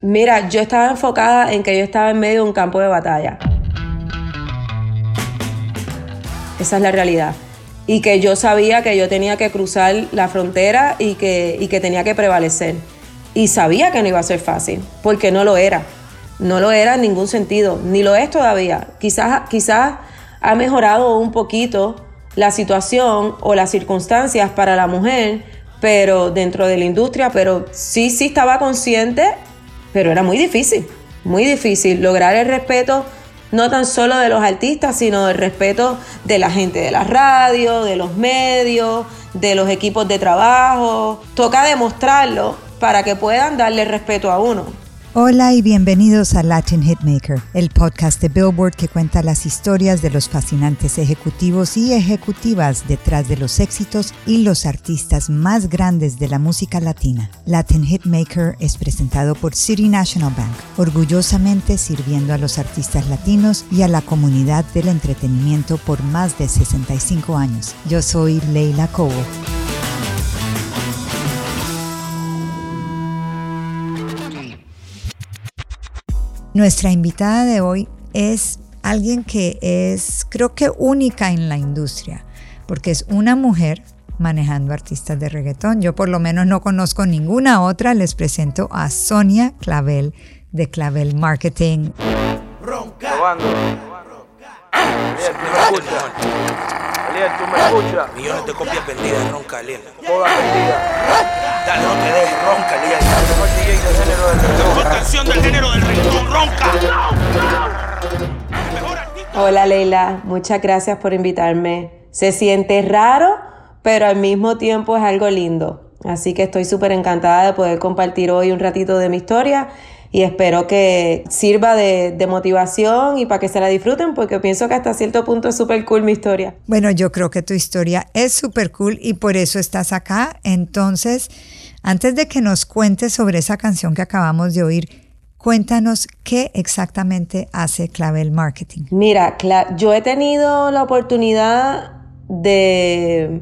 Mira, yo estaba enfocada en que yo estaba en medio de un campo de batalla. Esa es la realidad. Y que yo sabía que yo tenía que cruzar la frontera y que, y que tenía que prevalecer. Y sabía que no iba a ser fácil, porque no lo era. No lo era en ningún sentido, ni lo es todavía. Quizás, quizás ha mejorado un poquito la situación o las circunstancias para la mujer, pero dentro de la industria, pero sí, sí estaba consciente pero era muy difícil, muy difícil lograr el respeto no tan solo de los artistas, sino el respeto de la gente de la radio, de los medios, de los equipos de trabajo. Toca demostrarlo para que puedan darle respeto a uno. Hola y bienvenidos a Latin Hitmaker, el podcast de Billboard que cuenta las historias de los fascinantes ejecutivos y ejecutivas detrás de los éxitos y los artistas más grandes de la música latina. Latin Hitmaker es presentado por City National Bank, orgullosamente sirviendo a los artistas latinos y a la comunidad del entretenimiento por más de 65 años. Yo soy Leila Cobo. Nuestra invitada de hoy es alguien que es, creo que única en la industria, porque es una mujer manejando artistas de reggaetón. Yo por lo menos no conozco ninguna otra. Les presento a Sonia Clavel de Clavel Marketing. Ronca. Aliel, tú me escuchas. Millones de copias vendidas, ronca, Aliel. Todas vendidas. Dale, no te dejes, ronca, Aliel. La mejor DJ del género del reggaetón. La mejor canción del género del reggaetón, ronca. Hola, Leila. Muchas gracias por invitarme. Se siente raro, pero al mismo tiempo es algo lindo. Así que estoy súper encantada de poder compartir hoy un ratito de mi historia y espero que sirva de, motivación y para que se la disfruten porque pienso que hasta cierto punto es súper cool mi historia. Bueno, yo creo que tu historia es súper cool y por eso estás acá. Entonces, antes de que nos cuentes sobre esa canción que acabamos de oír, Cuéntanos qué exactamente hace Clavel Marketing. Mira, yo he tenido la oportunidad de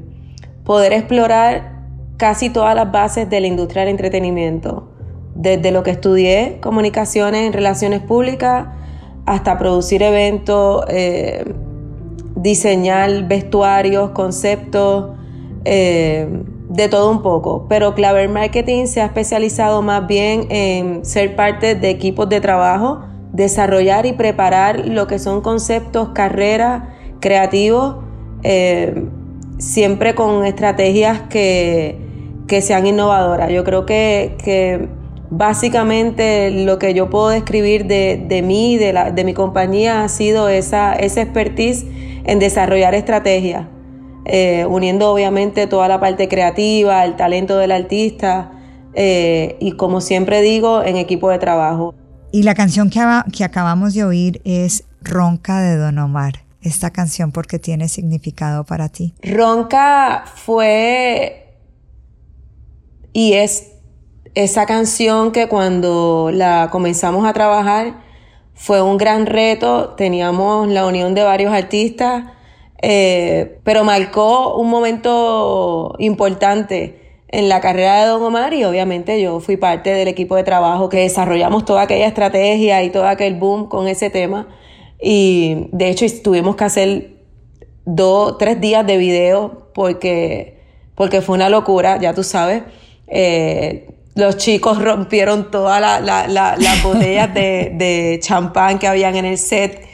poder explorar casi todas las bases de la industria del entretenimiento desde lo que estudié, comunicaciones en relaciones públicas, hasta producir eventos, eh, diseñar vestuarios, conceptos, eh, de todo un poco. Pero Claver Marketing se ha especializado más bien en ser parte de equipos de trabajo, desarrollar y preparar lo que son conceptos, carreras, creativos, eh, siempre con estrategias que, que sean innovadoras. Yo creo que, que Básicamente lo que yo puedo describir de, mí, de, la, de mi compañía, ha sido esa, esa expertise en desarrollar estrategias, eh, uniendo obviamente toda la parte creativa, el talento del artista eh, y como siempre digo, en equipo de trabajo. Y la canción que, que acabamos de oír es Ronca de Don Omar. Esta canción, ¿por qué tiene significado para ti? Ronca fue y es esa canción que cuando la comenzamos a trabajar fue un gran reto, teníamos la unión de varios artistas, eh, pero marcó un momento importante en la carrera de Don Omar y obviamente yo fui parte del equipo de trabajo que desarrollamos toda aquella estrategia y todo aquel boom con ese tema y de hecho tuvimos que hacer dos, tres días de video porque, porque fue una locura, ya tú sabes. Eh, los chicos rompieron todas las botellas de, champán que habían en el set.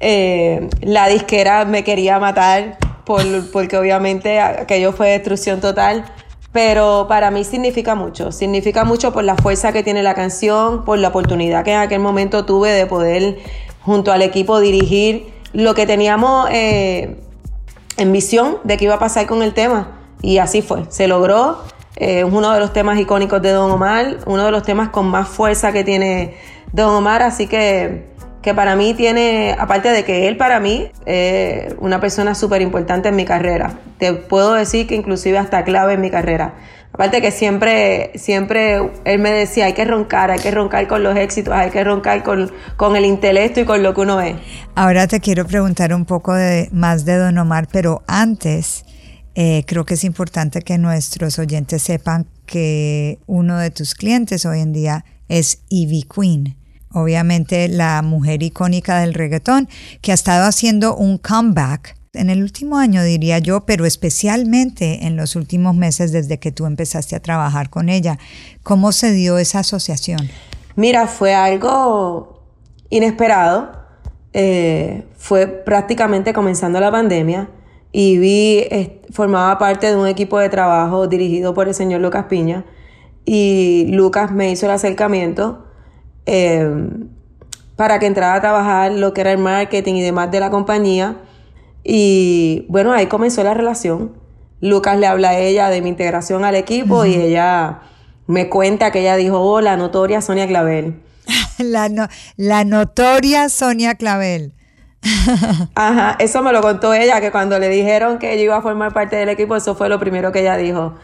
Eh, la disquera me quería matar por, porque obviamente aquello fue destrucción total. Pero para mí significa mucho. Significa mucho por la fuerza que tiene la canción, por la oportunidad que en aquel momento tuve de poder junto al equipo dirigir lo que teníamos eh, en visión de qué iba a pasar con el tema. Y así fue. Se logró es uno de los temas icónicos de Don Omar, uno de los temas con más fuerza que tiene Don Omar, así que, que para mí tiene, aparte de que él para mí es una persona súper importante en mi carrera. Te puedo decir que inclusive hasta clave en mi carrera. Aparte que siempre, siempre él me decía, hay que roncar, hay que roncar con los éxitos, hay que roncar con, con el intelecto y con lo que uno es. Ahora te quiero preguntar un poco de, más de Don Omar, pero antes eh, creo que es importante que nuestros oyentes sepan que uno de tus clientes hoy en día es Ivy Queen. Obviamente la mujer icónica del reggaetón que ha estado haciendo un comeback en el último año, diría yo, pero especialmente en los últimos meses desde que tú empezaste a trabajar con ella. ¿Cómo se dio esa asociación? Mira, fue algo inesperado. Eh, fue prácticamente comenzando la pandemia y vi, formaba parte de un equipo de trabajo dirigido por el señor Lucas Piña y Lucas me hizo el acercamiento eh, para que entrara a trabajar lo que era el marketing y demás de la compañía y bueno, ahí comenzó la relación. Lucas le habla a ella de mi integración al equipo y ella me cuenta que ella dijo, oh, la notoria Sonia Clavel. la, la notoria Sonia Clavel. Ajá, eso me lo contó ella, que cuando le dijeron que ella iba a formar parte del equipo, eso fue lo primero que ella dijo.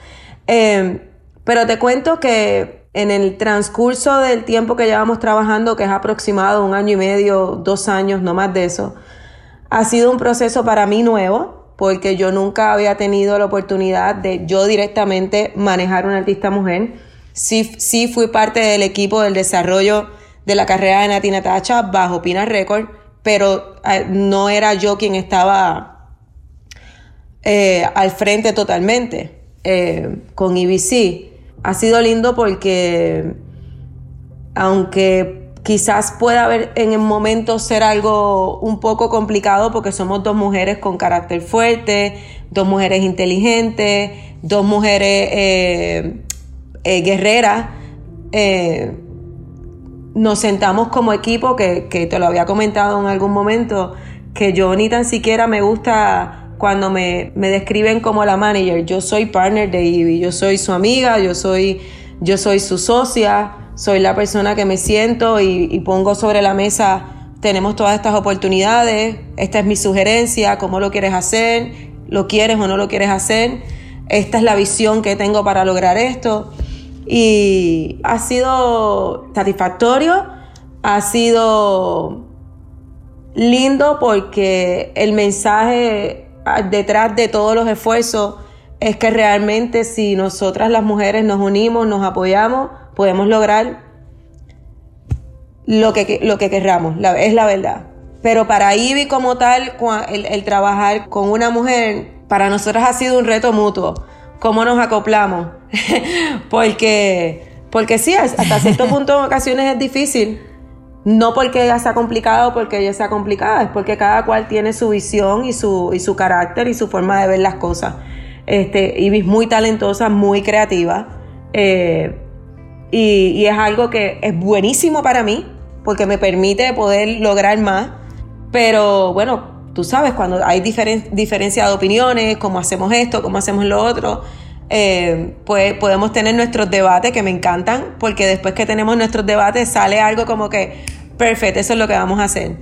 Em, pero te cuento que en el transcurso del tiempo que llevamos trabajando, que es aproximado un año y medio, dos años, no más de eso, ha sido un proceso para mí nuevo, porque yo nunca había tenido la oportunidad de yo directamente manejar una artista mujer. Sí, sí fui parte del equipo del desarrollo de la carrera de Nati Natacha bajo Pina Record, pero eh, no era yo quien estaba eh, al frente totalmente eh, con IBC. Ha sido lindo porque aunque Quizás pueda haber en el momento ser algo un poco complicado porque somos dos mujeres con carácter fuerte, dos mujeres inteligentes, dos mujeres eh, eh, guerreras. Eh, nos sentamos como equipo, que, que, te lo había comentado en algún momento, que yo ni tan siquiera me gusta cuando me, me describen como la manager. Yo soy partner de Ivy, yo soy su amiga, yo soy, yo soy su socia soy la persona que me siento y, pongo sobre la mesa, tenemos todas estas oportunidades, esta es mi sugerencia, cómo lo quieres hacer, lo quieres o no lo quieres hacer, esta es la visión que tengo para lograr esto. Y ha sido satisfactorio, ha sido lindo porque el mensaje detrás de todos los esfuerzos es que realmente si nosotras las mujeres nos unimos, nos apoyamos, podemos lograr lo que, lo que querramos, es la verdad. Pero para Ivy como tal, el, trabajar con una mujer, para nosotros ha sido un reto mutuo. ¿Cómo nos acoplamos? porque, porque sí, hasta cierto punto en ocasiones es difícil. No porque ella sea complicada o porque ella sea complicada, es porque cada cual tiene su visión y su, y su carácter y su forma de ver las cosas. Este, es muy talentosa, muy creativa. Eh, y, es algo que es buenísimo para mí porque me permite poder lograr más. Pero bueno, tú sabes, cuando hay diferencia de opiniones, cómo hacemos esto, cómo hacemos lo otro, eh, pues podemos tener nuestros debates que me encantan, porque después que tenemos nuestros debates sale algo como que, perfecto, eso es lo que vamos a hacer.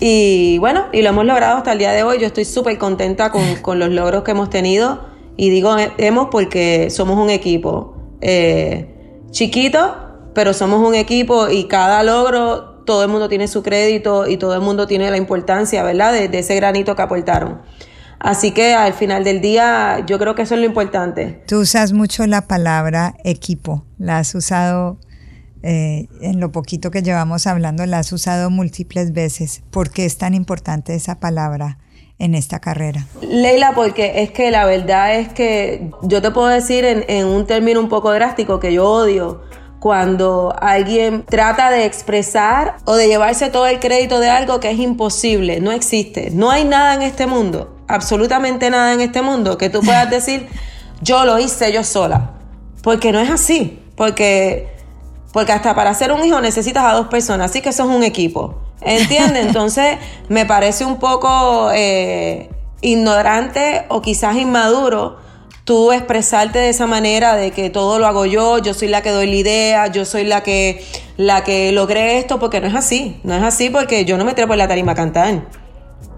Y bueno, y lo hemos logrado hasta el día de hoy. Yo estoy súper contenta con, con, los logros que hemos tenido. Y digo hemos porque somos un equipo. Eh, chiquito, pero somos un equipo y cada logro, todo el mundo tiene su crédito y todo el mundo tiene la importancia, ¿verdad?, de, ese granito que aportaron. Así que al final del día yo creo que eso es lo importante. Tú usas mucho la palabra equipo, la has usado eh, en lo poquito que llevamos hablando, la has usado múltiples veces. ¿Por qué es tan importante esa palabra? en esta carrera? Leila, porque es que la verdad es que yo te puedo decir en, un término un poco drástico que yo odio cuando alguien trata de expresar o de llevarse todo el crédito de algo que es imposible, no existe. No hay nada en este mundo, absolutamente nada en este mundo que tú puedas decir, yo lo hice yo sola. Porque no es así. Porque, porque hasta para hacer un hijo necesitas a dos personas, así que eso es un equipo. ¿Entiendes? Entonces me parece un poco eh, ignorante o quizás inmaduro tú expresarte de esa manera de que todo lo hago yo, yo soy la que doy la idea, yo soy la que la que logré esto, porque no es así, no es así porque yo no me trepo en la tarima a cantar.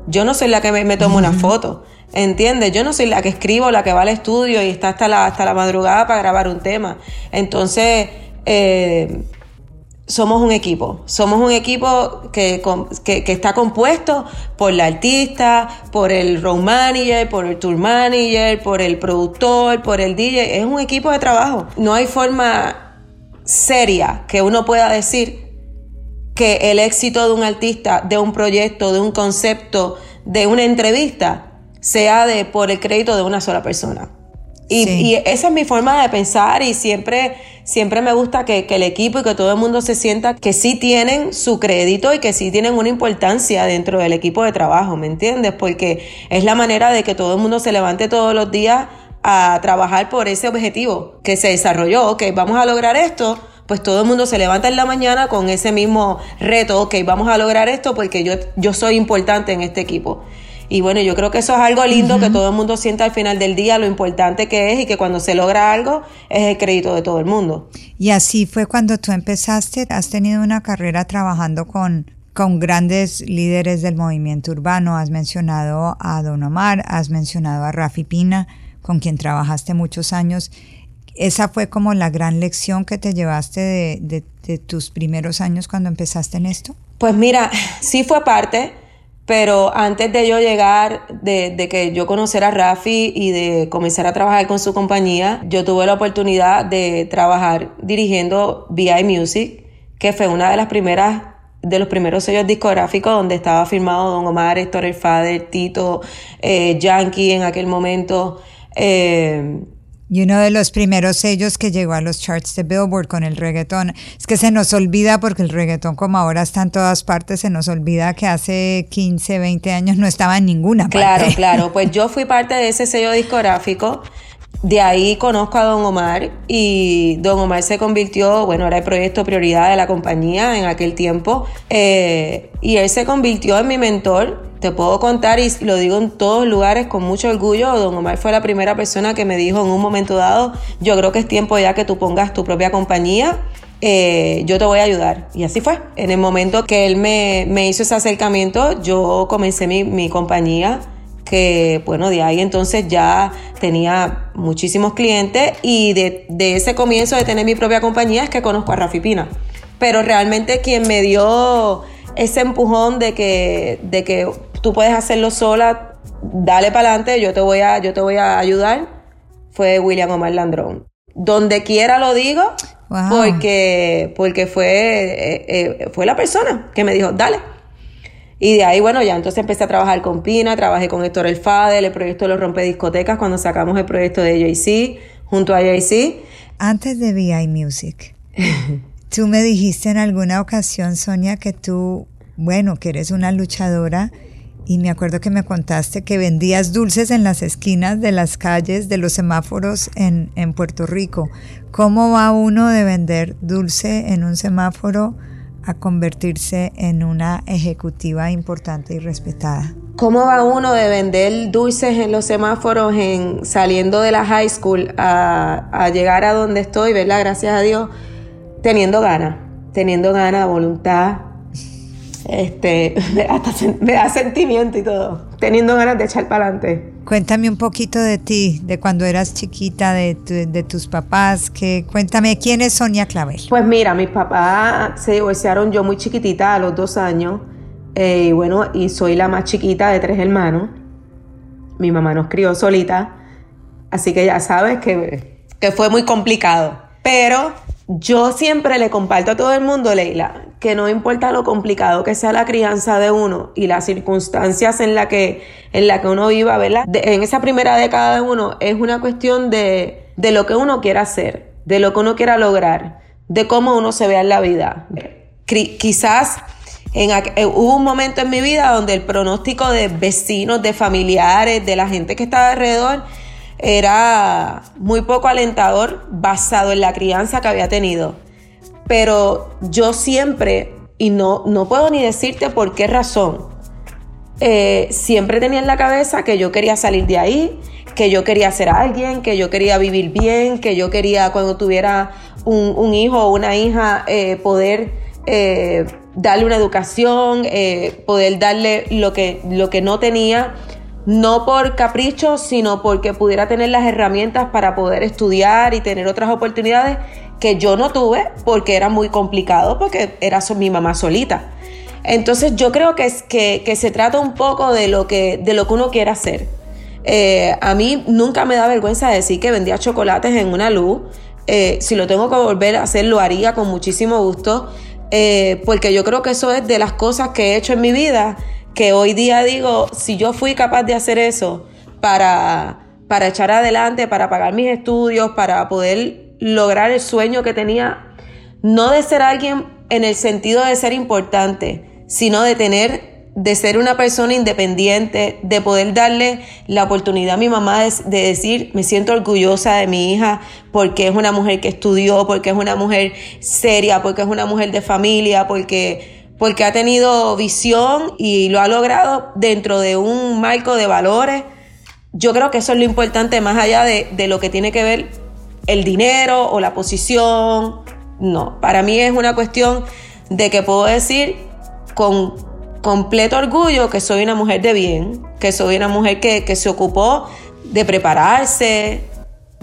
Yo no soy la que me, tomo una foto, ¿entiendes? Yo no soy la que escribo, la que va al estudio y está hasta la, hasta la madrugada para grabar un tema. Entonces, eh, somos un equipo. Somos un equipo que, que, está compuesto por la artista, por el road manager, por el tour manager, por el productor, por el DJ. Es un equipo de trabajo. No hay forma seria que uno pueda decir que el éxito de un artista, de un proyecto, de un concepto, de una entrevista, sea de por el crédito de una sola persona. Y, esa es mi forma de pensar y siempre, siempre me gusta que, el equipo y que todo el mundo se sienta que sí tienen su crédito y que sí tienen una importancia dentro del equipo de trabajo, ¿me entiendes? Porque es la manera de que todo el mundo se levante todos los días a trabajar por ese objetivo que se desarrolló, ok, vamos a lograr esto, pues todo el mundo se levanta en la mañana con ese mismo reto, ok, vamos a lograr esto porque yo, yo soy importante en este equipo. Y bueno, yo creo que eso es algo lindo, que todo el mundo sienta al final del día lo importante que es y que cuando se logra algo es el crédito de todo el mundo. Y así fue cuando tú empezaste, has tenido una carrera trabajando con, con grandes líderes del movimiento urbano, has mencionado a Don Omar, has mencionado a Rafi Pina, con quien trabajaste muchos años. ¿Esa fue como la gran lección que te llevaste de, de tus primeros años cuando empezaste en esto? Pues mira, sí fue parte pero antes de yo llegar, de, que yo conociera a Rafi y de comenzar a trabajar con su compañía, yo tuve la oportunidad de trabajar dirigiendo VI Music, que fue una de las primeras de los primeros sellos discográficos donde estaba firmado Don Omar, Héctor El Fader, Tito, eh, Yankee en aquel momento. Eh, y uno de los primeros sellos que llegó a los charts de Billboard con el reggaetón. Es que se nos olvida, porque el reggaetón como ahora está en todas partes, se nos olvida que hace 15, 20 años no estaba en ninguna parte. Claro, claro. Pues yo fui parte de ese sello discográfico. De ahí conozco a Don Omar y Don Omar se convirtió, bueno, era el proyecto prioridad de la compañía en aquel tiempo. Eh, y él se convirtió en mi mentor te puedo contar y lo digo en todos lugares con mucho orgullo, don Omar fue la primera persona que me dijo en un momento dado, yo creo que es tiempo ya que tú pongas tu propia compañía, eh, yo te voy a ayudar. Y así fue. En el momento que él me, hizo ese acercamiento, yo comencé mi, compañía, que bueno, de ahí entonces ya tenía muchísimos clientes y de, de ese comienzo de tener mi propia compañía es que conozco a Rafi Pina. Pero realmente quien me dio ese empujón de que, de que tú puedes hacerlo sola, dale para adelante, yo te voy a, yo te voy a ayudar, fue William Omar Landrón. Donde quiera lo digo, porque, porque fue, eh, eh, fue la persona que me dijo, dale. Y de ahí, bueno, ya entonces empecé a trabajar con Pina, trabajé con Héctor El Fadel, el proyecto de los rompediscotecas, cuando sacamos el proyecto de JC, junto a JC. Antes de VI Music, tú me dijiste en alguna ocasión, Sonia, que tú, bueno, que eres una luchadora y me acuerdo que me contaste que vendías dulces en las esquinas de las calles, de los semáforos en, en Puerto Rico. ¿Cómo va uno de vender dulce en un semáforo a convertirse en una ejecutiva importante y respetada? ¿Cómo va uno de vender dulces en los semáforos en saliendo de la high school a, a llegar a donde estoy, ¿verdad? Gracias a Dios, teniendo ganas, teniendo ganas, voluntad, este, me, da sentimiento y todo, teniendo ganas de echar para adelante. Cuéntame un poquito de ti, de cuando eras chiquita, de, tus papás, que cuéntame quién es Sonia Clavel. Pues mira, mis papás se divorciaron yo muy chiquitita, a los dos años, eh, y bueno, y soy la más chiquita de tres hermanos. Mi mamá nos crió solita, así que ya sabes que, que fue muy complicado. Pero yo siempre le comparto a todo el mundo, Leila, que no importa lo complicado que sea la crianza de uno y las circunstancias en las que, en la que uno viva, ¿verdad? en esa primera década de uno es una cuestión de, de lo que uno quiera hacer, de lo que uno quiera lograr, de cómo uno se vea en la vida. Quizás eh, hubo un momento en mi vida donde el pronóstico de vecinos, de familiares, de la gente que estaba alrededor, era muy poco alentador basado en la crianza que había tenido. Pero yo siempre, y no, no puedo ni decirte por qué razón, eh, siempre tenía en la cabeza que yo quería salir de ahí, que yo quería ser alguien, que yo quería vivir bien, que yo quería cuando tuviera un, hijo o una hija eh, poder eh, darle una educación, poder darle lo que, lo que no tenía no por capricho, sino porque pudiera tener las herramientas para poder estudiar y tener otras oportunidades que yo no tuve porque era muy complicado, porque era mi mamá solita. Entonces yo creo que, es, que, se trata un poco de lo que, de lo que uno quiere hacer. Eh, a mí nunca me da vergüenza decir que vendía chocolates en una luz, Eh, si lo tengo que volver a hacer, lo haría con muchísimo gusto, eh, porque yo creo que eso es de las cosas que he hecho en mi vida, que hoy día digo, si yo fui capaz de hacer eso para, para echar adelante, para pagar mis estudios, para poder lograr el sueño que tenía, no de ser alguien en el sentido de ser importante, sino de tener de ser una persona independiente, de poder darle la oportunidad a mi mamá de, decir, me siento orgullosa de mi hija porque es una mujer que estudió, porque es una mujer seria, porque es una mujer de familia, porque, porque ha tenido visión y lo ha logrado dentro de un marco de valores. Yo creo que eso es lo importante más allá de, de lo que tiene que ver el dinero o la posición. No, para mí es una cuestión de que puedo decir con completo orgullo que soy una mujer de bien, que soy una mujer que, se ocupó de prepararse,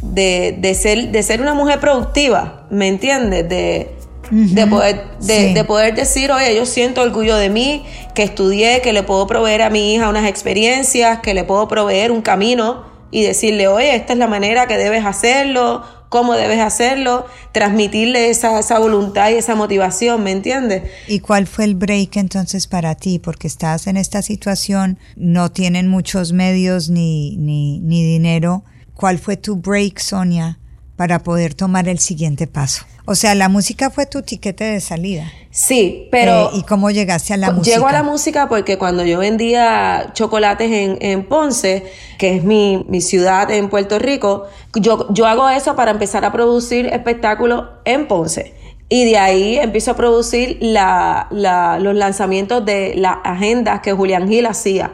de, ser, de ser una mujer productiva, ¿me entiendes? De, de, poder, de, poder decir, oye, yo siento orgullo de mí, que estudié, que le puedo proveer a mi hija unas experiencias, que le puedo proveer un camino y decirle, oye, esta es la manera que debes hacerlo, cómo debes hacerlo, transmitirle esa, esa voluntad y esa motivación, ¿me entiendes? ¿Y cuál fue el break entonces para ti? Porque estás en esta situación, no tienen muchos medios ni, ni, ni dinero. ¿Cuál fue tu break, Sonia, para poder tomar el siguiente paso? O sea, la música fue tu tiquete de salida. Sí, pero... Eh, ¿Y cómo llegaste a la música? Llego a la música porque cuando yo vendía chocolates en, en Ponce, que es mi, mi, ciudad en Puerto Rico, yo, yo hago eso para empezar a producir espectáculos en Ponce. Y de ahí empiezo a producir la, la, los lanzamientos de las agendas que Julián Gil hacía.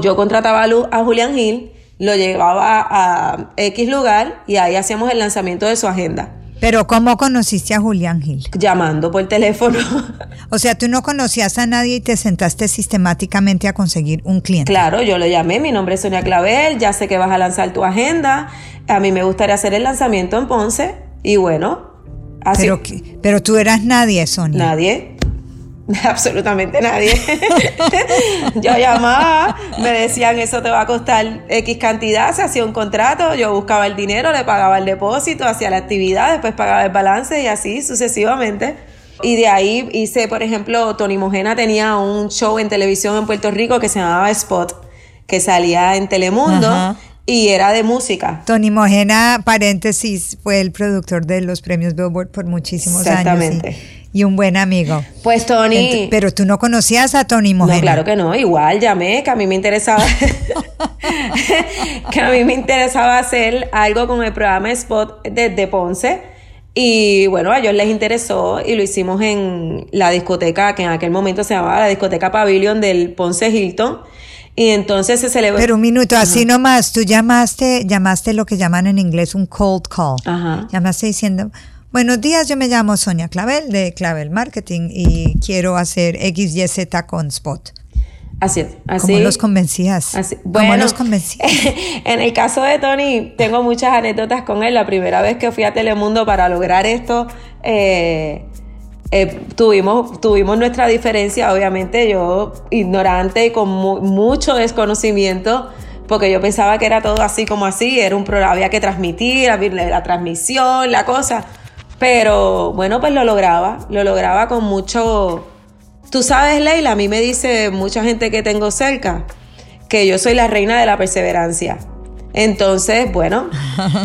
Yo contrataba a Julián Gil, lo llevaba a X lugar y ahí hacíamos el lanzamiento de su agenda. Pero ¿cómo conociste a Julián Gil? Llamando por teléfono. O sea, tú no conocías a nadie y te sentaste sistemáticamente a conseguir un cliente. Claro, yo lo llamé, mi nombre es Sonia Clavel, ya sé que vas a lanzar tu agenda, a mí me gustaría hacer el lanzamiento en Ponce y bueno, así. Pero, pero tú eras nadie, Sonia. Nadie. Absolutamente nadie. yo llamaba, me decían eso te va a costar X cantidad, se hacía un contrato, yo buscaba el dinero, le pagaba el depósito, hacía la actividad, después pagaba el balance y así sucesivamente. Y de ahí hice, por ejemplo, Tony Mojena tenía un show en televisión en Puerto Rico que se llamaba Spot, que salía en Telemundo. Y era de música. Tony Mojena, paréntesis, fue el productor de los premios Billboard por muchísimos años. Exactamente y un buen amigo. Pues Tony. pero tú no conocías a Tony Mojena. No, claro que no. Igual llamé, que a mí me interesaba. que a mí me interesaba hacer algo con el programa Spot desde Ponce. Y bueno, a ellos les interesó y lo hicimos en la discoteca, que en aquel momento se llamaba la discoteca Pavilion del Ponce Hilton. Y entonces se celebró. Pero un minuto, así nomás, tú llamaste, llamaste lo que llaman en inglés un cold call. Ajá. Llamaste diciendo, Buenos días, yo me llamo Sonia Clavel de Clavel Marketing y quiero hacer XYZ con Spot. Así es. Así, ¿Cómo los convencías? Así, ¿Cómo los convencías? en el caso de Tony, tengo muchas anécdotas con él. La primera vez que fui a Telemundo para lograr esto, eh, eh, tuvimos, tuvimos nuestra diferencia, obviamente, yo ignorante y con mucho desconocimiento porque yo pensaba que era todo así como así, era un programa, había que transmitir, la transmisión, la cosa. Pero bueno, pues lo lograba, lo lograba con mucho... Tú sabes, Leila, a mí me dice mucha gente que tengo cerca que yo soy la reina de la perseverancia. Entonces, bueno,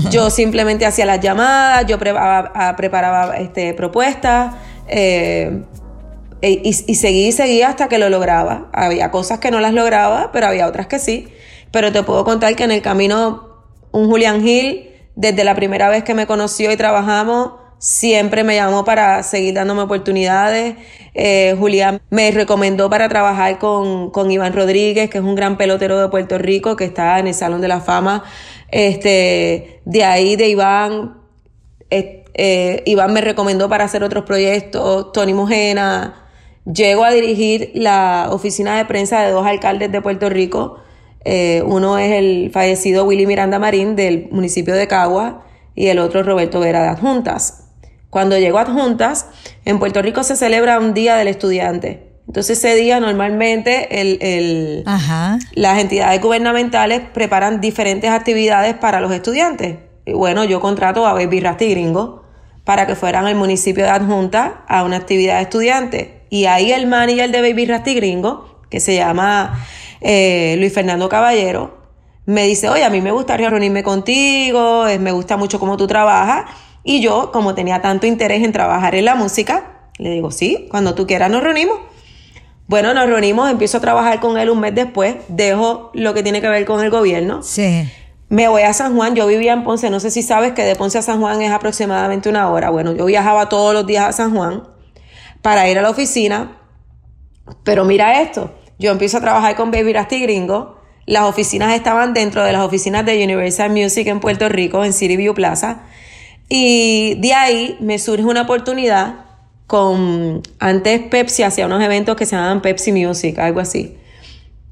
yo simplemente hacía las llamadas, yo preparaba, preparaba este, propuestas eh, y, y, seguí y seguí hasta que lo lograba. Había cosas que no las lograba, pero había otras que sí. Pero te puedo contar que en el camino, un Julián Gil, desde la primera vez que me conoció y trabajamos, siempre me llamó para seguir dándome oportunidades. Eh, Julián me recomendó para trabajar con, con, Iván Rodríguez, que es un gran pelotero de Puerto Rico, que está en el Salón de la Fama. Este, de ahí de Iván, eh, Iván me recomendó para hacer otros proyectos, Tony Mojena. Llego a dirigir la oficina de prensa de dos alcaldes de Puerto Rico. Eh, uno es el fallecido Willy Miranda Marín del municipio de Cagua y el otro Roberto Vera de Adjuntas. Cuando llego a Adjuntas, en Puerto Rico se celebra un Día del Estudiante. Entonces ese día normalmente el, las entidades gubernamentales preparan diferentes actividades para los estudiantes. bueno, yo contrato a Baby Rasty Gringo para que fueran al municipio de Adjunta a una actividad de estudiantes. Y ahí el manager de Baby Rasty Gringo, que se llama eh, Luis Fernando Caballero, me dice, oye, a mí me gustaría reunirme contigo, me gusta mucho cómo tú trabajas. Y yo, como tenía tanto interés en trabajar en la música, le digo, sí, cuando tú quieras nos reunimos. Bueno, nos reunimos, empiezo a trabajar con él un mes después, dejo lo que tiene que ver con el gobierno. Sí. Me voy a San Juan, yo vivía en Ponce, no sé si sabes que de Ponce a San Juan es aproximadamente una hora. Bueno, yo viajaba todos los días a San Juan para ir a la oficina, pero mira esto, yo empiezo a trabajar con Baby Rasty Gringo, las oficinas estaban dentro de las oficinas de Universal Music en Puerto Rico, en City View Plaza, y de ahí me surge una oportunidad con, antes Pepsi hacía unos eventos que se llamaban Pepsi Music, algo así.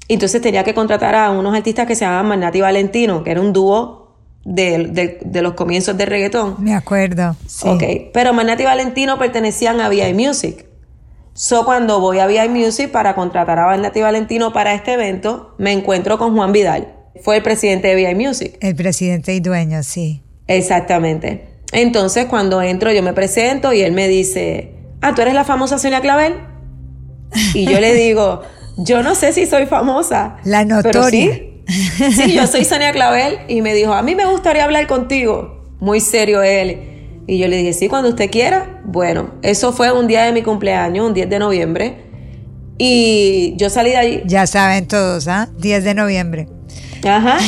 Entonces tenía que contratar a unos artistas que se llamaban Magnati Valentino, que era un dúo de, los comienzos de reggaetón. Me acuerdo. Sí. Ok, pero Magnati Valentino pertenecían a VI Music. So, cuando voy a VI Music para contratar a Magnati Valentino para este evento, me encuentro con Juan Vidal. Fue el presidente de VI Music. El presidente y dueño, sí. Exactamente. Entonces, cuando entro, yo me presento y él me dice, ah, ¿tú eres la famosa Sonia Clavel? Y yo le digo, yo no sé si soy famosa. La notoria. sí, sí, yo soy Sonia Clavel y me dijo, a mí me gustaría hablar contigo. Muy serio él. Y yo le dije, sí, cuando usted quiera. Bueno, eso fue un día de mi cumpleaños, un 10 de noviembre. Y yo salí de allí. Ya saben todos, ¿ah? 10 de noviembre. Ajá.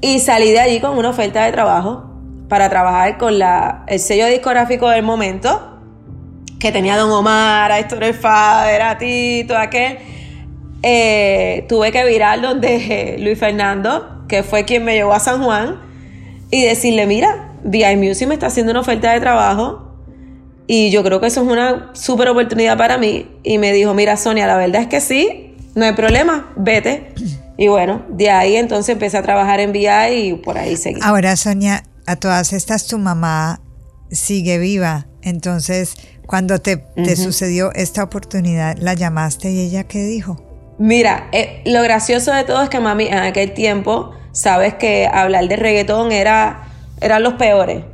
y salí de allí con una oferta de trabajo para trabajar con la, el sello discográfico del momento, que tenía Don Omar, a Héctor El Fader, a Tito, aquel. Eh, tuve que virar donde Luis Fernando, que fue quien me llevó a San Juan, y decirle, mira, VI Music me está haciendo una oferta de trabajo y yo creo que eso es una súper oportunidad para mí. Y me dijo, mira Sonia, la verdad es que sí, no hay problema, vete. Y bueno, de ahí entonces empecé a trabajar en VI y por ahí seguí. Ahora Sonia, a todas estas tu mamá sigue viva. Entonces, cuando te, te sucedió esta oportunidad, ¿la llamaste y ella qué dijo? Mira, eh, lo gracioso de todo es que mami en aquel tiempo, sabes que hablar de reggaetón era, eran los peores.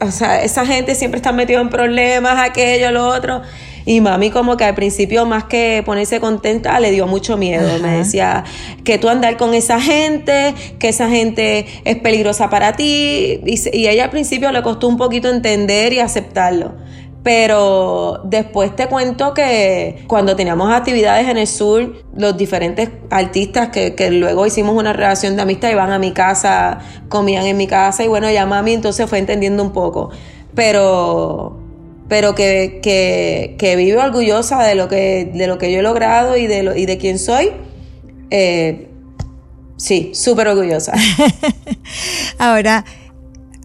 O sea, esa gente siempre está metida en problemas, aquello, lo otro. Y mami como que al principio más que ponerse contenta le dio mucho miedo. Me decía que tú andar con esa gente, que esa gente es peligrosa para ti. Y, y a ella al principio le costó un poquito entender y aceptarlo. Pero después te cuento que cuando teníamos actividades en el sur, los diferentes artistas que, que, luego hicimos una relación de amistad iban a mi casa, comían en mi casa y bueno, ya mami entonces fue entendiendo un poco. Pero, pero que, que, vivo orgullosa de lo que, de lo que yo he logrado y de, lo, y de quién soy. Eh, sí, súper orgullosa. Ahora,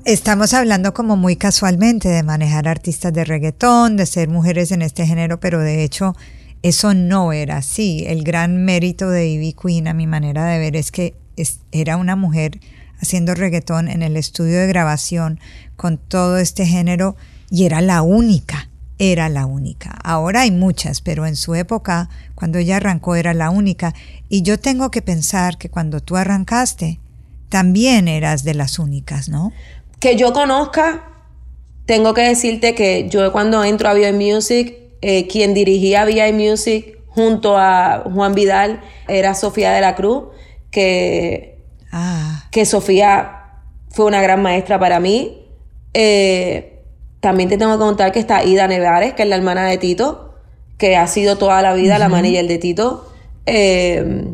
Estamos hablando como muy casualmente de manejar artistas de reggaetón, de ser mujeres en este género, pero de hecho eso no era así. El gran mérito de Ivy Queen, a mi manera de ver, es que era una mujer haciendo reggaetón en el estudio de grabación con todo este género y era la única, era la única. Ahora hay muchas, pero en su época, cuando ella arrancó, era la única. Y yo tengo que pensar que cuando tú arrancaste, también eras de las únicas, ¿no? que yo conozca, tengo que decirte que yo cuando entro a VI Music, eh, quien dirigía VI Music junto a Juan Vidal era Sofía de la Cruz, que, ah. que Sofía fue una gran maestra para mí. Eh, también te tengo que contar que está Ida Nevares, que es la hermana de Tito, que ha sido toda la vida la manager de Tito. Eh,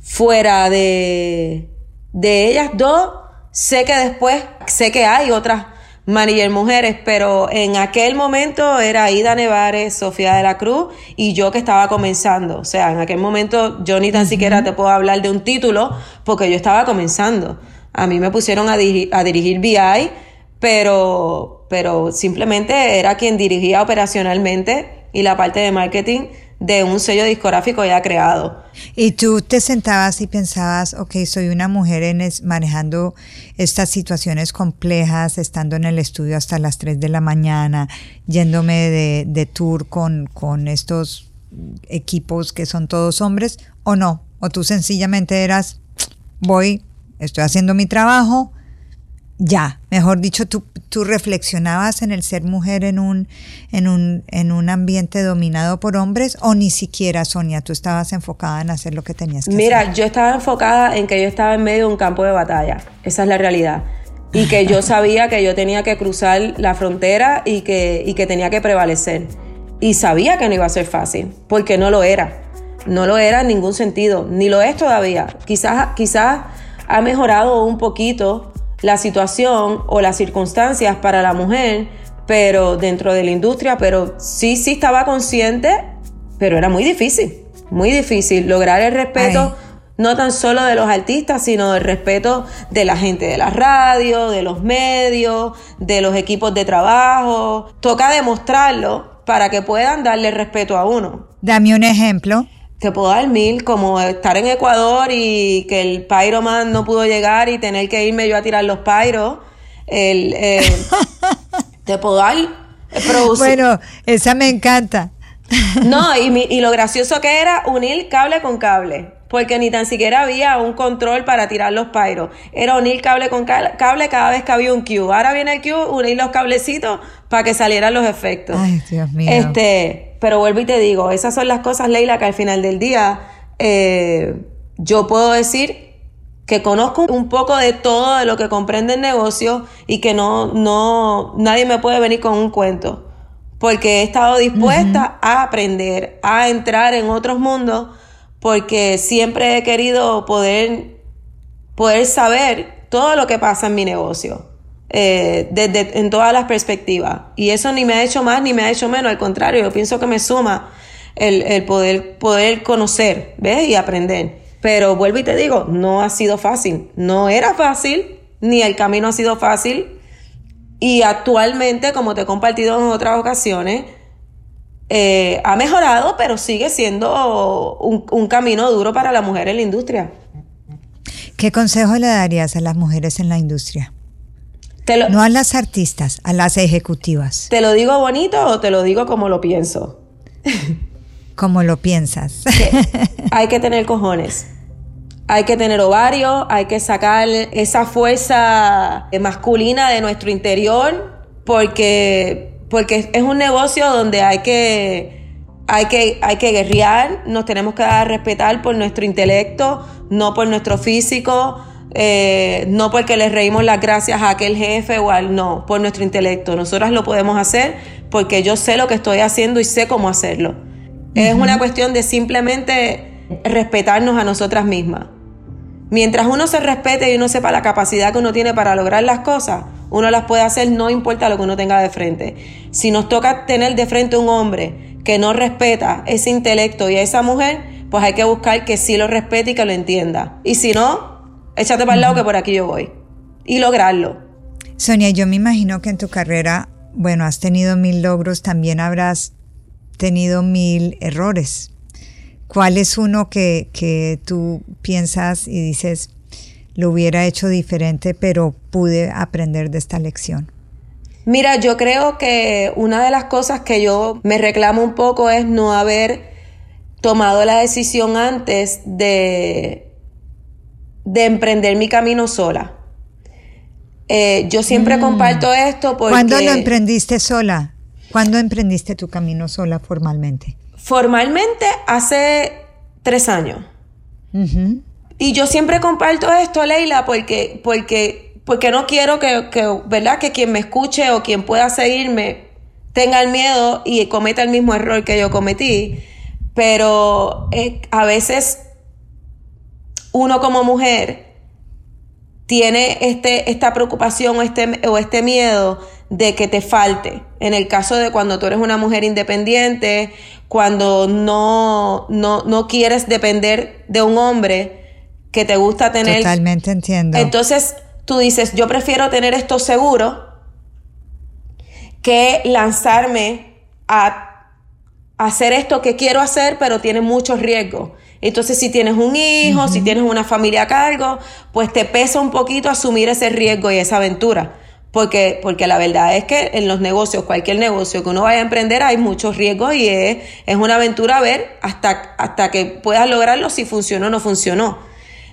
fuera de, de ellas dos, Sé que después, sé que hay otras manager mujeres, pero en aquel momento era Ida Nevares, Sofía de la Cruz y yo que estaba comenzando. O sea, en aquel momento yo ni tan siquiera te puedo hablar de un título porque yo estaba comenzando. A mí me pusieron a, a dirigir VI, pero, pero simplemente era quien dirigía operacionalmente y la parte de marketing de un sello discográfico ya creado. Y tú te sentabas y pensabas, ok, soy una mujer en manejando estas situaciones complejas, estando en el estudio hasta las 3 de la mañana, yéndome de, de tour con, con estos equipos que son todos hombres, o no, o tú sencillamente eras, voy, estoy haciendo mi trabajo ya, mejor dicho, tú, tú reflexionabas en el ser mujer en un, en, un, en un ambiente dominado por hombres o ni siquiera, Sonia, tú estabas enfocada en hacer lo que tenías que Mira, hacer. yo estaba enfocada en que yo estaba en medio de un campo de batalla, esa es la realidad. Y que yo sabía que yo tenía que cruzar la frontera y que, y que tenía que prevalecer. Y sabía que no iba a ser fácil, porque no lo era. No lo era en ningún sentido, ni lo es todavía. Quizás, quizás ha mejorado un poquito la situación o las circunstancias para la mujer, pero dentro de la industria, pero sí, sí estaba consciente, pero era muy difícil, muy difícil lograr el respeto. Ay. No tan solo de los artistas, sino el respeto de la gente de la radio, de los medios, de los equipos de trabajo. Toca demostrarlo para que puedan darle respeto a uno. Dame un ejemplo. Te puedo dar mil, como estar en Ecuador y que el Pyroman no pudo llegar y tener que irme yo a tirar los pyros. El, eh, te puedo dar eh, producir- Bueno, esa me encanta. No, y, mi- y lo gracioso que era unir cable con cable. Porque ni tan siquiera había un control para tirar los pyros. Era unir cable con ca- cable cada vez que había un cue. Ahora viene el cue, unir los cablecitos para que salieran los efectos. Ay, Dios mío. Este, pero vuelvo y te digo, esas son las cosas, Leila, que al final del día eh, yo puedo decir que conozco un poco de todo de lo que comprende el negocio y que no, no, nadie me puede venir con un cuento. Porque he estado dispuesta a aprender, a entrar en otros mundos, porque siempre he querido poder, poder saber todo lo que pasa en mi negocio. Eh, desde en todas las perspectivas. Y eso ni me ha hecho más ni me ha hecho menos, al contrario, yo pienso que me suma el, el poder, poder conocer, ¿ves? Y aprender. Pero vuelvo y te digo, no ha sido fácil. No era fácil, ni el camino ha sido fácil. Y actualmente, como te he compartido en otras ocasiones, eh, ha mejorado, pero sigue siendo un, un camino duro para la mujer en la industria. ¿Qué consejo le darías a las mujeres en la industria? Te lo, No a las artistas, a las ejecutivas. ¿Te lo digo bonito o te lo digo como lo pienso? ¿Cómo lo piensas? hay que tener cojones. Hay que tener ovarios, hay que sacar esa fuerza masculina de nuestro interior, porque, porque es un negocio donde hay que, hay, que, hay que guerrear, nos tenemos que dar a respetar por nuestro intelecto, no por nuestro físico, eh, no porque le reímos las gracias a aquel jefe o al no, por nuestro intelecto. Nosotras lo podemos hacer porque yo sé lo que estoy haciendo y sé cómo hacerlo. Es una cuestión de simplemente respetarnos a nosotras mismas. Mientras uno se respete y uno sepa la capacidad que uno tiene para lograr las cosas, uno las puede hacer no importa lo que uno tenga de frente. Si nos toca tener de frente un hombre que no respeta ese intelecto y a esa mujer, pues hay que buscar que sí lo respete y que lo entienda. Y si no, échate para el lado que por aquí yo voy. Y lograrlo. Sonia, yo me imagino que en tu carrera, bueno, has tenido mil logros, también habrás tenido mil errores. ¿Cuál es uno que, que tú piensas y dices, lo hubiera hecho diferente, pero pude aprender de esta lección? Mira, yo creo que una de las cosas que yo me reclamo un poco es no haber tomado la decisión antes de, de emprender mi camino sola. Eh, yo siempre comparto esto porque... ¿Cuándo lo emprendiste sola? ¿Cuándo emprendiste tu camino sola formalmente? Formalmente hace tres años. Y yo siempre comparto esto, Leila, porque, porque, porque no quiero que, que, ¿verdad? que quien me escuche o quien pueda seguirme tenga el miedo y cometa el mismo error que yo cometí. Pero eh, a veces uno como mujer tiene este, esta preocupación o este, o este miedo de que te falte. En el caso de cuando tú eres una mujer independiente, cuando no, no, no quieres depender de un hombre que te gusta tener. Totalmente entiendo. Entonces tú dices, yo prefiero tener esto seguro que lanzarme a hacer esto que quiero hacer, pero tiene muchos riesgos. Entonces, si tienes un hijo, si tienes una familia a cargo, pues te pesa un poquito asumir ese riesgo y esa aventura. Porque, porque la verdad es que en los negocios, cualquier negocio que uno vaya a emprender, hay muchos riesgos y es, es una aventura ver hasta, hasta que puedas lograrlo si funcionó o no funcionó.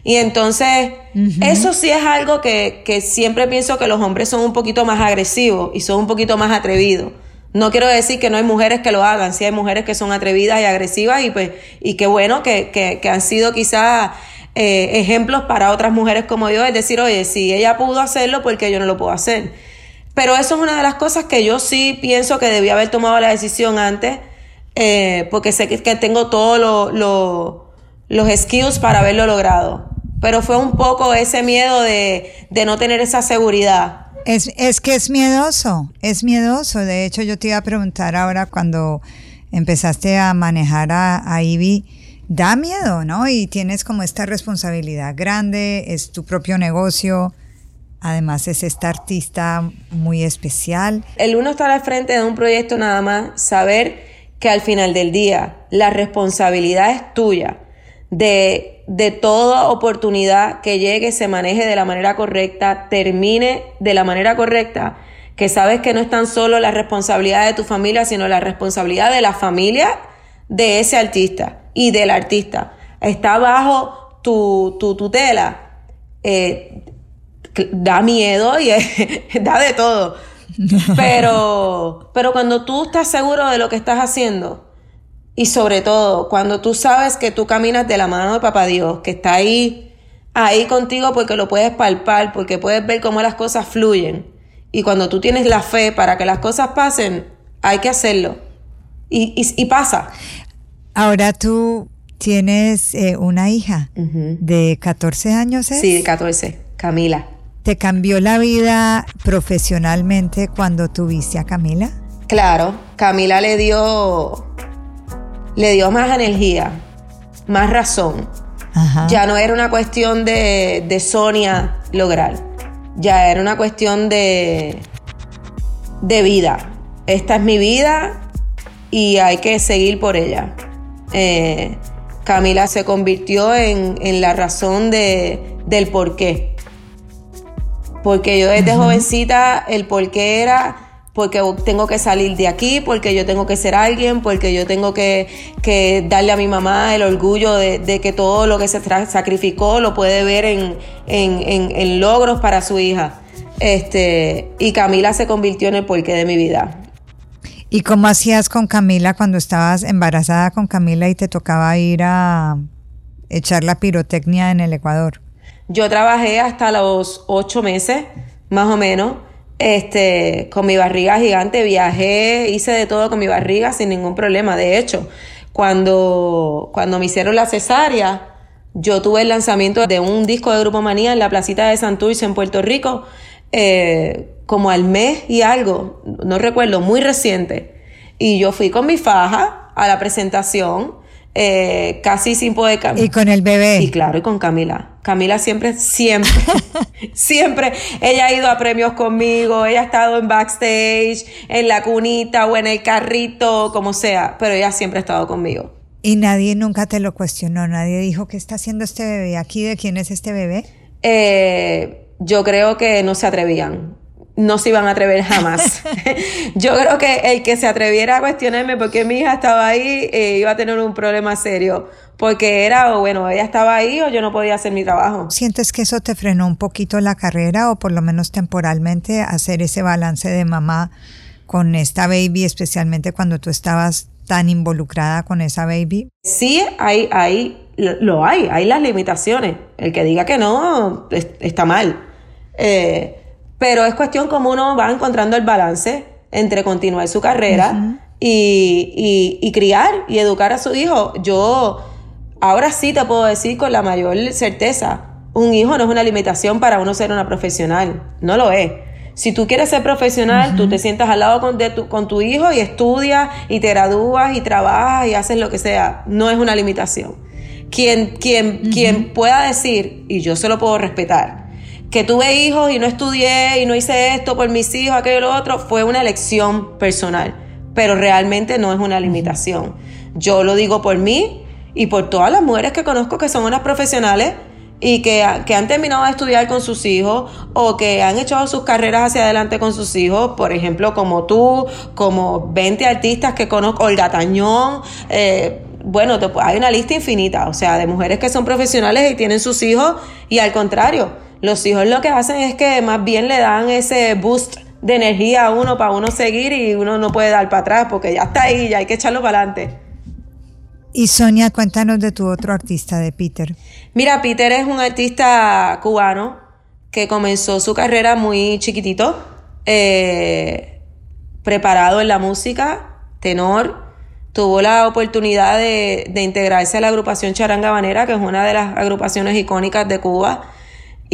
Y entonces, eso sí es algo que, que siempre pienso que los hombres son un poquito más agresivos y son un poquito más atrevidos. No quiero decir que no hay mujeres que lo hagan, sí hay mujeres que son atrevidas y agresivas y pues, y qué bueno que, que, han sido quizás eh, ejemplos para otras mujeres como yo, es decir, oye, si ella pudo hacerlo, ¿por qué yo no lo puedo hacer? Pero eso es una de las cosas que yo sí pienso que debía haber tomado la decisión antes, eh, porque sé que, tengo todos lo, los skills para haberlo logrado pero fue un poco ese miedo de, no tener esa seguridad. Es, es que es miedoso, es miedoso. De hecho, yo te iba a preguntar ahora cuando empezaste a manejar a, a Ivy, da miedo, ¿no? Y tienes como esta responsabilidad grande, es tu propio negocio. Además es esta artista muy especial. El uno estar al frente de un proyecto nada más, saber que al final del día la responsabilidad es tuya de, de toda oportunidad que llegue se maneje de la manera correcta, termine de la manera correcta, que sabes que no es tan solo la responsabilidad de tu familia, sino la responsabilidad de la familia de ese artista y del artista. Está bajo tu, tu tutela. Eh, da miedo y da de todo. Pero, pero cuando tú estás seguro de lo que estás haciendo, y sobre todo, cuando tú sabes que tú caminas de la mano de Papá Dios, que está ahí, ahí contigo porque lo puedes palpar, porque puedes ver cómo las cosas fluyen. Y cuando tú tienes la fe para que las cosas pasen, hay que hacerlo. Y, y, pasa. Ahora tú tienes eh, una hija de 14 años, ¿es? Sí, de 14, Camila. ¿Te cambió la vida profesionalmente cuando tuviste a Camila? Claro, Camila le dio le dio más energía, más razón. Ya no era una cuestión de, de Sonia lograr, ya era una cuestión de, de vida. Esta es mi vida y hay que seguir por ella. Eh, Camila se convirtió en, en la razón de, del por qué. Porque yo desde jovencita el por qué era porque tengo que salir de aquí, porque yo tengo que ser alguien, porque yo tengo que, darle a mi mamá el orgullo de, que todo lo que se sacrificó lo puede ver en, logros para su hija. Este, y Camila se convirtió en el porqué de mi vida. ¿Y cómo hacías con Camila cuando estabas embarazada con Camila y te tocaba ir a echar la pirotecnia en el Ecuador? Yo trabajé hasta los ocho meses, más o menos este, con mi barriga gigante, viajé, hice de todo con mi barriga sin ningún problema. De hecho, cuando, cuando me hicieron la cesárea, yo tuve el lanzamiento de un disco de Grupo Manía en la placita de Santurce en Puerto Rico, eh, como al mes y algo, no recuerdo, muy reciente. Y yo fui con mi faja a la presentación eh, casi sin poder caminar. Y con el bebé. Y claro, y con Camila. Camila siempre, siempre, siempre, ella ha ido a premios conmigo, ella ha estado en backstage, en la cunita o en el carrito, como sea, pero ella siempre ha estado conmigo. ¿Y nadie nunca te lo cuestionó? ¿Nadie dijo qué está haciendo este bebé aquí? ¿De quién es este bebé? Eh, yo creo que no se atrevían no se iban a atrever jamás. Yo creo que el que se atreviera a cuestionarme por qué mi hija estaba ahí eh, iba a tener un problema serio. Porque era, o bueno, ella estaba ahí o yo no podía hacer mi trabajo. ¿Sientes que eso te frenó un poquito la carrera o por lo menos temporalmente hacer ese balance de mamá con esta baby, especialmente cuando tú estabas tan involucrada con esa baby? Sí, hay, hay, lo, hay, hay las limitaciones. El que diga que no está mal. Eh, pero es cuestión como uno va encontrando el balance entre continuar su carrera y, y, criar y educar a su hijo. Yo ahora sí te puedo decir con la mayor certeza, un hijo no es una limitación para uno ser una profesional, no lo es. Si tú quieres ser profesional, tú te sientas al lado con, tu, con tu hijo y estudias y te gradúas y trabajas y haces lo que sea. No es una limitación. Quien, quien, quien pueda decir, y yo se lo puedo respetar, que tuve hijos y no estudié y no hice esto por mis hijos, aquello y lo otro, fue una elección personal, pero realmente no es una limitación. Yo lo digo por mí y por todas las mujeres que conozco que son unas profesionales y que, que, han terminado de estudiar con sus hijos o que han echado sus carreras hacia adelante con sus hijos, por ejemplo, como tú, como 20 artistas que conozco, Olga Tañón, eh, bueno, hay una lista infinita, o sea, de mujeres que son profesionales y tienen sus hijos y al contrario, los hijos lo que hacen es que más bien le dan ese boost de energía a uno para uno seguir y uno no puede dar para atrás porque ya está ahí, ya hay que echarlo para adelante. Y Sonia, cuéntanos de tu otro artista, de Peter. Mira, Peter es un artista cubano que comenzó su carrera muy chiquitito, eh, preparado en la música, tenor. Tuvo la oportunidad de, de integrarse a la agrupación Charanga Banera, que es una de las agrupaciones icónicas de Cuba.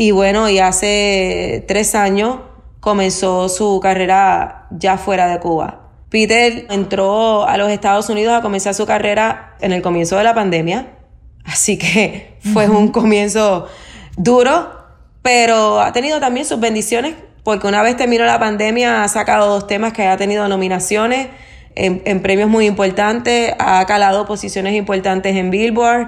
Y bueno, y hace tres años comenzó su carrera ya fuera de Cuba. Peter entró a los Estados Unidos a comenzar su carrera en el comienzo de la pandemia, así que fue un comienzo duro, pero ha tenido también sus bendiciones, porque una vez terminó la pandemia ha sacado dos temas que ha tenido nominaciones en, premios muy importantes, ha calado posiciones importantes en Billboard,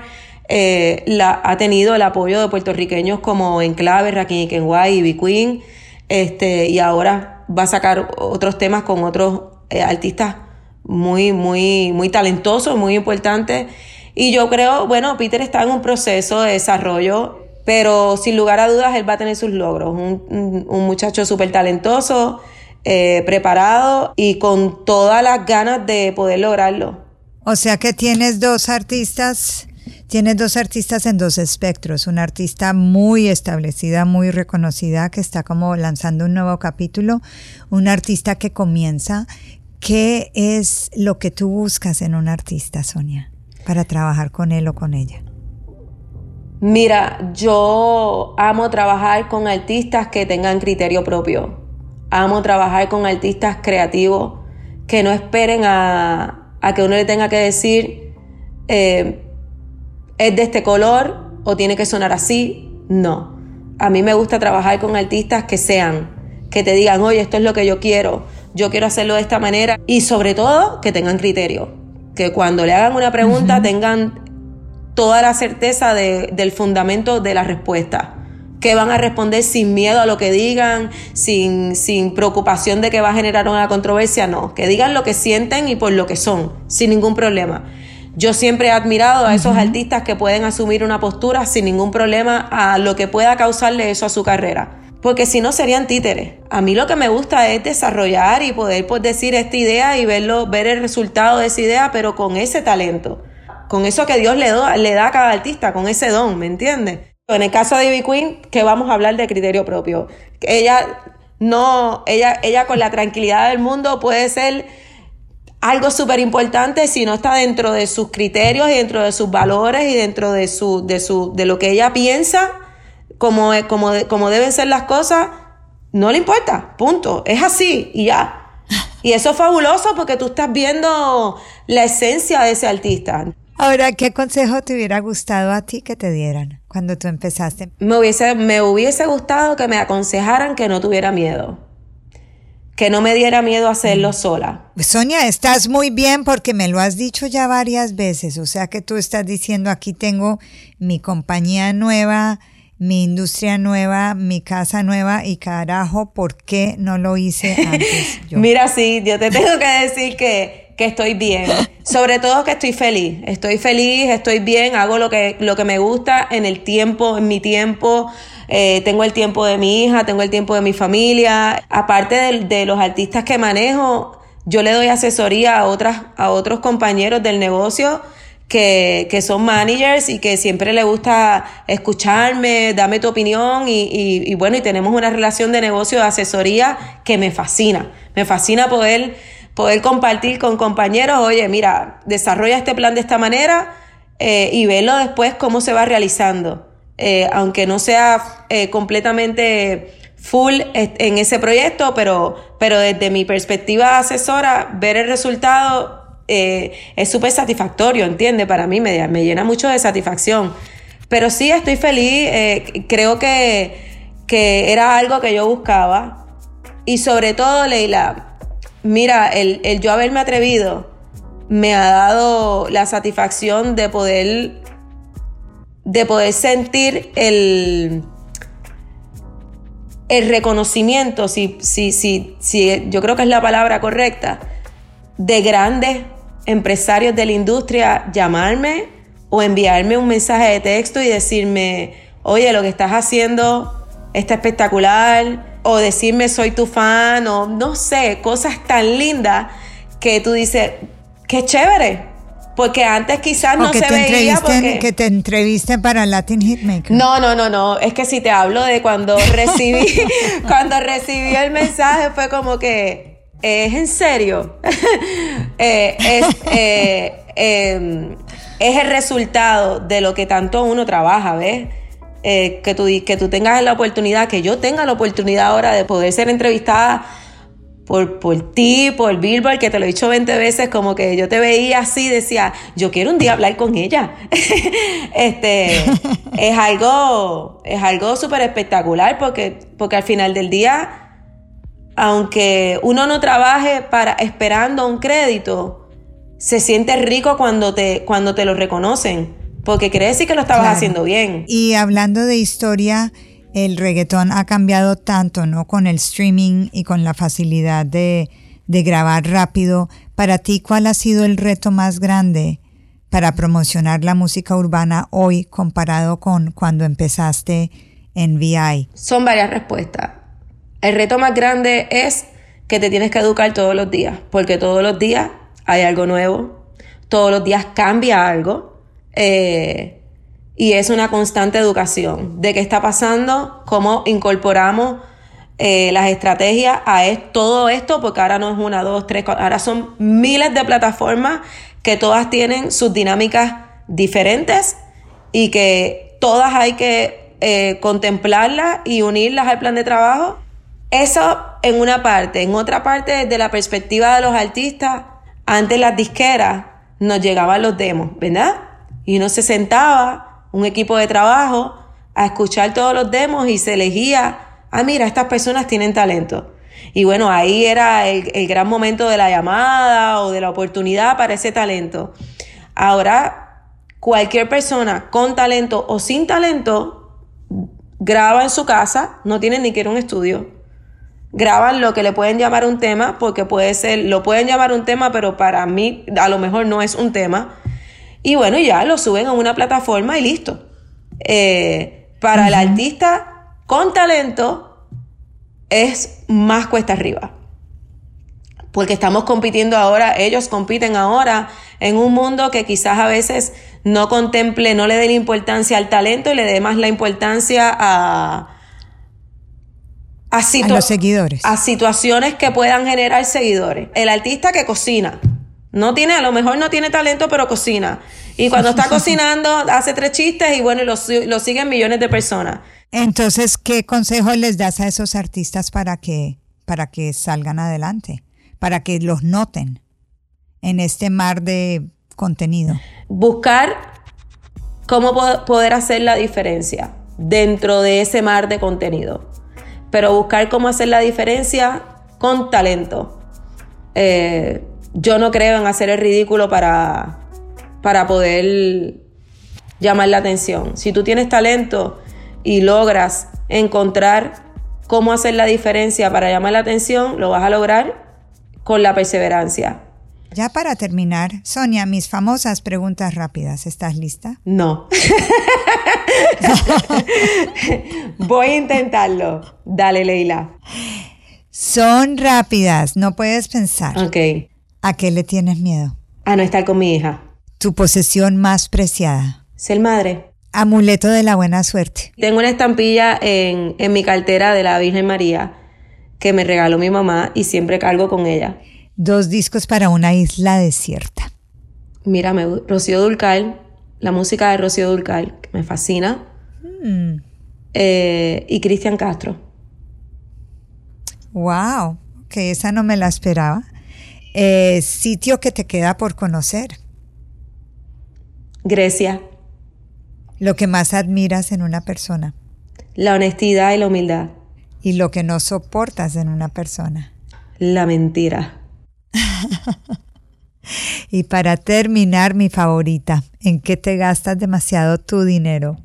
eh, la, ha tenido el apoyo de puertorriqueños como Enclave, Rakim Kenway y B Queen, este, y ahora va a sacar otros temas con otros eh, artistas muy, muy, muy talentosos, muy importantes. Y yo creo, bueno, Peter está en un proceso de desarrollo, pero sin lugar a dudas él va a tener sus logros. Un, muchacho súper talentoso, eh, preparado y con todas las ganas de poder lograrlo. O sea que tienes dos artistas Tienes dos artistas en dos espectros, una artista muy establecida, muy reconocida, que está como lanzando un nuevo capítulo, un artista que comienza ¿Qué es lo que tú buscas en un artista, Sonia, para trabajar con él o con ella? Mira, yo amo trabajar con artistas que tengan criterio propio. Amo trabajar con artistas creativos que no esperen a, que uno le tenga que decir eh, es de este color o tiene que sonar así. No. A mí me gusta trabajar con artistas que sean, que te digan, oye, esto es lo que yo quiero yo quiero hacerlo de esta manera y sobre todo que tengan criterio, que cuando le hagan una pregunta tengan toda la certeza del fundamento de la respuesta, que van a responder sin miedo a lo que digan, sin, sin preocupación de que va a generar una controversia, no, que digan lo que sienten y por lo que son, sin ningún problema. Yo siempre he admirado a esos artistas que pueden asumir una postura sin ningún problema a lo que pueda causarle eso a su carrera porque si no serían títeres. A mí lo que me gusta es desarrollar y poder pues, decir esta idea y verlo, ver el resultado de esa idea, pero con ese talento, con eso que Dios le, le da a cada artista, con ese don, ¿me entiendes? En el caso de Ivy Queen, que vamos a hablar de criterio propio. Ella no, ella, ella con la tranquilidad del mundo puede ser algo súper importante si no está dentro de sus criterios y dentro de sus valores y dentro de su, de su, de lo que ella piensa como, como, como deben ser las cosas, no le importa, punto. Es así y ya. Y eso es fabuloso porque tú estás viendo la esencia de ese artista. Ahora, ¿qué consejo te hubiera gustado a ti que te dieran cuando tú empezaste? Me hubiese, me hubiese gustado que me aconsejaran que no tuviera miedo. Que no me diera miedo hacerlo sola. Sonia, estás muy bien porque me lo has dicho ya varias veces. O sea que tú estás diciendo, aquí tengo mi compañía nueva, mi industria nueva, mi casa nueva y carajo, ¿por qué no lo hice antes? Mira, sí, yo te tengo que decir que, que, estoy bien. Sobre todo que estoy feliz. Estoy feliz, estoy bien, hago lo que, lo que me gusta en el tiempo, en mi tiempo. Eh, tengo el tiempo de mi hija, tengo el tiempo de mi familia. Aparte de, de los artistas que manejo, yo le doy asesoría a, otras, a otros compañeros del negocio que, son managers y que siempre le gusta escucharme, dame tu opinión y, bueno, y tenemos una relación de negocio de asesoría que me fascina. Me fascina poder, poder compartir con compañeros, oye, mira, desarrolla este plan de esta manera eh, y verlo después cómo se va realizando. Eh, aunque no sea eh, completamente full en ese proyecto, pero, pero desde mi perspectiva asesora, ver el resultado eh, es súper satisfactorio, ¿entiendes? Para mí me, me, llena mucho de satisfacción. Pero sí estoy feliz, creo que, que era algo que yo buscaba. Y sobre todo, Leila, mira, el, el yo haberme atrevido me ha dado la satisfacción de poder de poder sentir el, el reconocimiento, si, si, si, si yo creo que es la palabra correcta, de grandes empresarios de la industria llamarme o enviarme un mensaje de texto y decirme, oye, lo que estás haciendo está espectacular, o decirme soy tu fan, o no sé, cosas tan lindas que tú dices, qué chévere. Porque antes quizás no se veía porque... Que te entrevisten para Latin Hitmaker. No, no, no, no. Es que si te hablo de cuando recibí, cuando recibí el mensaje fue como que, ¿es en serio? Eh, es, eh, em, es el resultado de lo que tanto uno trabaja, ¿ves? Eh, que, tú, que tú tengas la oportunidad, que yo tenga la oportunidad ahora de poder ser entrevistada por, por ti, por Billboard, que te lo he dicho 20 veces, como que yo te veía así, decía, yo quiero un día hablar con ella. este, es algo, es algo súper espectacular porque, porque al final del día, aunque uno no trabaje para esperando un crédito, se siente rico cuando te, cuando te lo reconocen porque quiere decir que lo estabas haciendo bien. Y hablando de historia, el reggaetón ha cambiado tanto, ¿no? Con el streaming y con la facilidad de, de grabar rápido. Para ti, ¿cuál ha sido el reto más grande para promocionar la música urbana hoy comparado con cuando empezaste en VI? Son varias respuestas. El reto más grande es que te tienes que educar todos los días, porque todos los días hay algo nuevo, todos los días cambia algo eh, y es una constante educación de qué está pasando, cómo incorporamos eh, las estrategias a todo esto, porque ahora no es una, dos, tres, ahora son miles de plataformas que todas tienen sus dinámicas diferentes y que todas hay que eh, contemplarlas y unirlas al plan de trabajo. Eso en una parte. En otra parte, desde la perspectiva de los artistas, antes las disqueras nos llegaban los demos, ¿verdad? Y uno se sentaba, un equipo de trabajo, a escuchar todos los demos y se elegía, ah, mira, estas personas tienen talento. Y bueno, ahí era el, gran momento de la llamada o de la oportunidad para ese talento. Ahora, cualquier persona con talento o sin talento graba en su casa, no tiene ni que ir a un estudio. Graban lo que le pueden llamar un tema, porque puede ser, lo pueden llamar un tema, pero para mí a lo mejor no es un tema. Y bueno, ya lo suben a una plataforma y listo. Eh, para el artista con talento es más cuesta arriba. Porque estamos compitiendo ahora, ellos compiten ahora en un mundo que quizás a veces no contemple, no le dé la importancia al talento y le dé más la importancia a, a, a los seguidores. A situaciones que puedan generar seguidores. El artista que cocina no tiene, a lo mejor no tiene talento, pero cocina. Y cuando está cocinando, hace tres chistes y bueno, lo, lo siguen millones de personas. Entonces, ¿qué consejo les das a esos artistas para que, para que salgan adelante? Para que los noten en este mar de contenido. Buscar cómo poder hacer la diferencia dentro de ese mar de contenido. Pero buscar cómo hacer la diferencia con talento. Eh, yo no creo en hacer el ridículo para, para poder llamar la atención. Si tú tienes talento y logras encontrar cómo hacer la diferencia para llamar la atención, lo vas a lograr con la perseverancia. Ya para terminar, Sonia, mis famosas preguntas rápidas. ¿Estás lista? No. Voy a intentarlo. Dale, Leila. Son rápidas, no puedes pensar. Ok. ¿A qué le tienes miedo? A no estar con mi hija. Tu posesión más preciada. Ser madre. Amuleto de la buena suerte. Tengo una estampilla en, mi cartera de la Virgen María que me regaló mi mamá y siempre cargo con ella. Dos discos para una isla desierta. Mírame, Rocío Dulcal, la música de Rocío Dulcal, que me fascina. Mm. Eh, y Cristian Castro. Wow, que esa no me la esperaba. Eh, sitio que te queda por conocer. Grecia. Lo que más admiras en una persona. La honestidad y la humildad. Y lo que no soportas en una persona. La mentira. Y para terminar, mi favorita, ¿en qué te gastas demasiado tu dinero?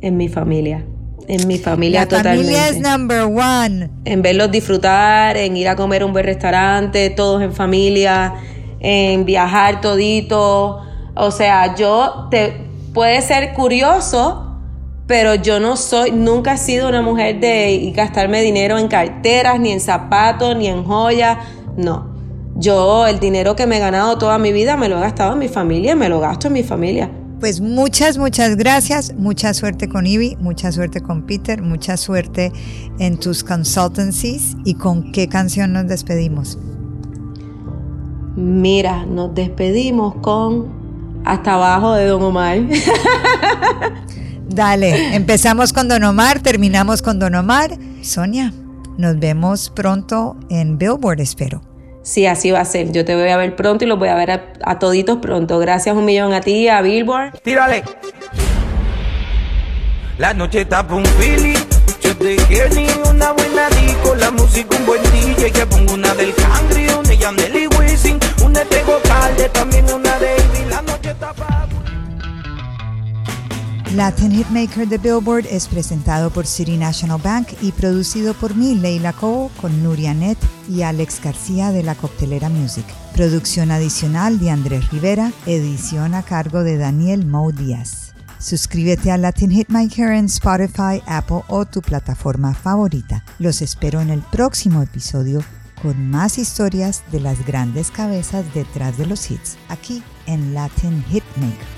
En mi familia. En mi familia La totalmente. familia es number one. en verlos disfrutar, en ir a comer a un buen restaurante, todos en familia, en viajar todito. O sea, yo te puede ser curioso, pero yo no soy, nunca he sido una mujer de gastarme dinero en carteras, ni en zapatos, ni en joyas. No. Yo el dinero que me he ganado toda mi vida me lo he gastado en mi familia, me lo gasto en mi familia. Pues muchas, muchas gracias. Mucha suerte con Ivy, mucha suerte con Peter, mucha suerte en tus consultancies. ¿Y con qué canción nos despedimos? Mira, nos despedimos con Hasta abajo de Don Omar. Dale, empezamos con Don Omar, terminamos con Don Omar. Sonia, nos vemos pronto en Billboard, espero. Sí, así va a ser. Yo te voy a ver pronto y los voy a ver a, a toditos pronto. Gracias un millón a ti, a Billboard. Tírale. La noche está un. Yo te quiero ni una buena disco. La música un buen DJ. Que pongo una del Cangri, una de Yandel y Wisin. Una de Tego Calde, también una de Latin Hitmaker de Billboard es presentado por City National Bank y producido por mí, Leila Cobo, con Nuria Net y Alex García de la Coctelera Music. Producción adicional de Andrés Rivera, edición a cargo de Daniel Mo Díaz. Suscríbete a Latin Hitmaker en Spotify, Apple o tu plataforma favorita. Los espero en el próximo episodio con más historias de las grandes cabezas detrás de los hits, aquí en Latin Hitmaker.